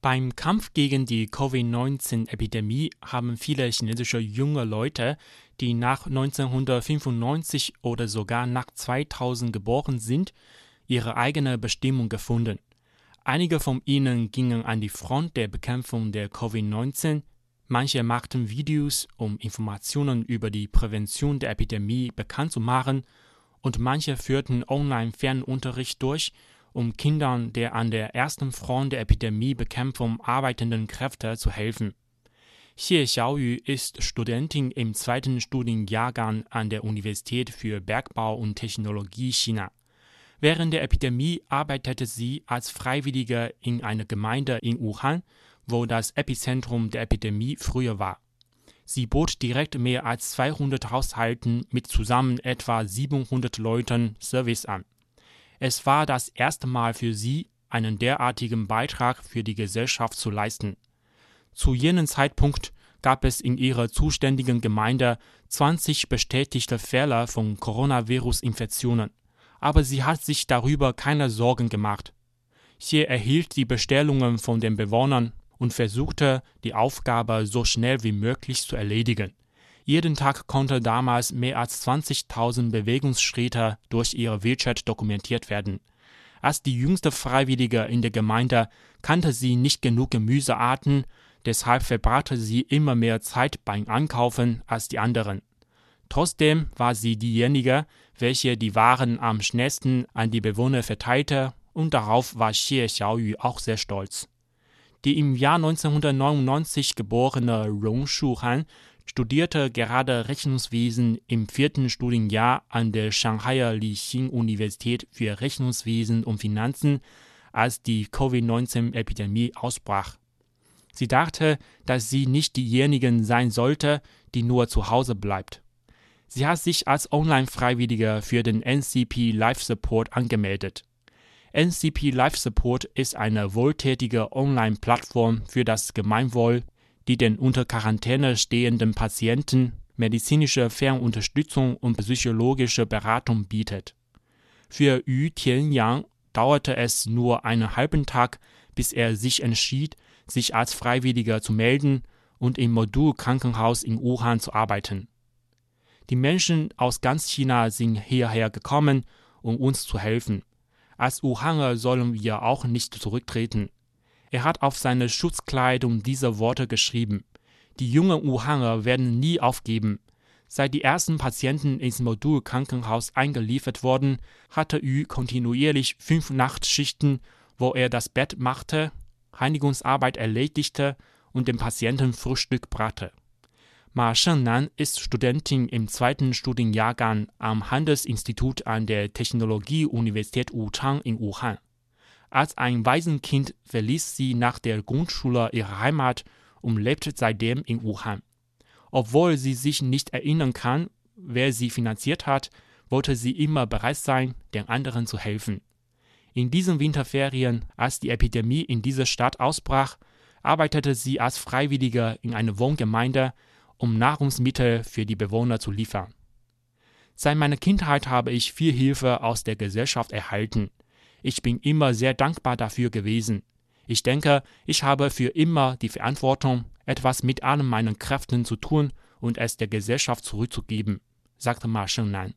Beim Kampf gegen die Covid-19-Epidemie haben viele chinesische junge Leute, die nach 1995 oder sogar nach 2000 geboren sind, ihre eigene Bestimmung gefunden. Einige von ihnen gingen an die Front der Bekämpfung der Covid-19, manche machten Videos, um Informationen über die Prävention der Epidemie bekannt zu machen, und manche führten Online-Fernunterricht durch, um Kindern der an der ersten Front der Epidemiebekämpfung arbeitenden Kräfte zu helfen. Xie Xiaoyu ist Studentin im zweiten Studienjahrgang an der Universität für Bergbau und Technologie China. Während der Epidemie arbeitete sie als Freiwillige in einer Gemeinde in Wuhan, wo das Epizentrum der Epidemie früher war. Sie bot direkt mehr als 200 Haushalten mit zusammen etwa 700 Leuten Service an. Es war das erste Mal für sie, einen derartigen Beitrag für die Gesellschaft zu leisten. Zu jenem Zeitpunkt gab es in ihrer zuständigen Gemeinde 20 bestätigte Fälle von Coronavirus-Infektionen, aber sie hat sich darüber keine Sorgen gemacht. Sie erhielt die Bestellungen von den Bewohnern und versuchte, die Aufgabe so schnell wie möglich zu erledigen. Jeden Tag konnte damals mehr als 20.000 Bewegungsschritte durch ihre WeChat dokumentiert werden. Als die jüngste Freiwillige in der Gemeinde kannte sie nicht genug Gemüsearten, deshalb verbrachte sie immer mehr Zeit beim Einkaufen als die anderen. Trotzdem war sie diejenige, welche die Waren am schnellsten an die Bewohner verteilte, und darauf war Xie Xiaoyu auch sehr stolz. Die im Jahr 1999 geborene Rong Shuhan studierte gerade Rechnungswesen im vierten Studienjahr an der Shanghaier Lixing-Universität für Rechnungswesen und Finanzen, als die Covid-19-Epidemie ausbrach. Sie dachte, dass sie nicht diejenige sein sollte, die nur zu Hause bleibt. Sie hat sich als Online-Freiwillige für den NCP Life Support angemeldet. NCP Life Support ist eine wohltätige Online-Plattform für das Gemeinwohl die den unter Quarantäne stehenden Patienten medizinische Fernunterstützung und psychologische Beratung bietet. Für Yu Tianyang dauerte es nur einen halben Tag, bis er sich entschied, sich als Freiwilliger zu melden und im Modulkrankenhaus in Wuhan zu arbeiten. Die Menschen aus ganz China sind hierher gekommen, um uns zu helfen. Als Wuhaner sollen wir auch nicht zurücktreten. Er hat auf seine Schutzkleidung diese Worte geschrieben. Die jungen Wuhaner werden nie aufgeben. Seit die ersten Patienten ins Modulkrankenhaus eingeliefert wurden, hatte Yu kontinuierlich fünf Nachtschichten, wo er das Bett machte, Reinigungsarbeit erledigte und dem Patienten Frühstück brachte. Ma Shengnan ist Studentin im zweiten Studienjahrgang am Handelsinstitut an der Technologie-Universität Wuchang in Wuhan. Als ein Waisenkind verließ sie nach der Grundschule ihre Heimat und lebt seitdem in Wuhan. Obwohl sie sich nicht erinnern kann, wer sie finanziert hat, wollte sie immer bereit sein, den anderen zu helfen. In diesen Winterferien, als die Epidemie in dieser Stadt ausbrach, arbeitete sie als Freiwillige in einer Wohngemeinde, um Nahrungsmittel für die Bewohner zu liefern. Seit meiner Kindheit habe ich viel Hilfe aus der Gesellschaft erhalten. Ich bin immer sehr dankbar dafür gewesen. Ich denke, ich habe für immer die Verantwortung, etwas mit allen meinen Kräften zu tun und es der Gesellschaft zurückzugeben, sagte Ma Shengnan.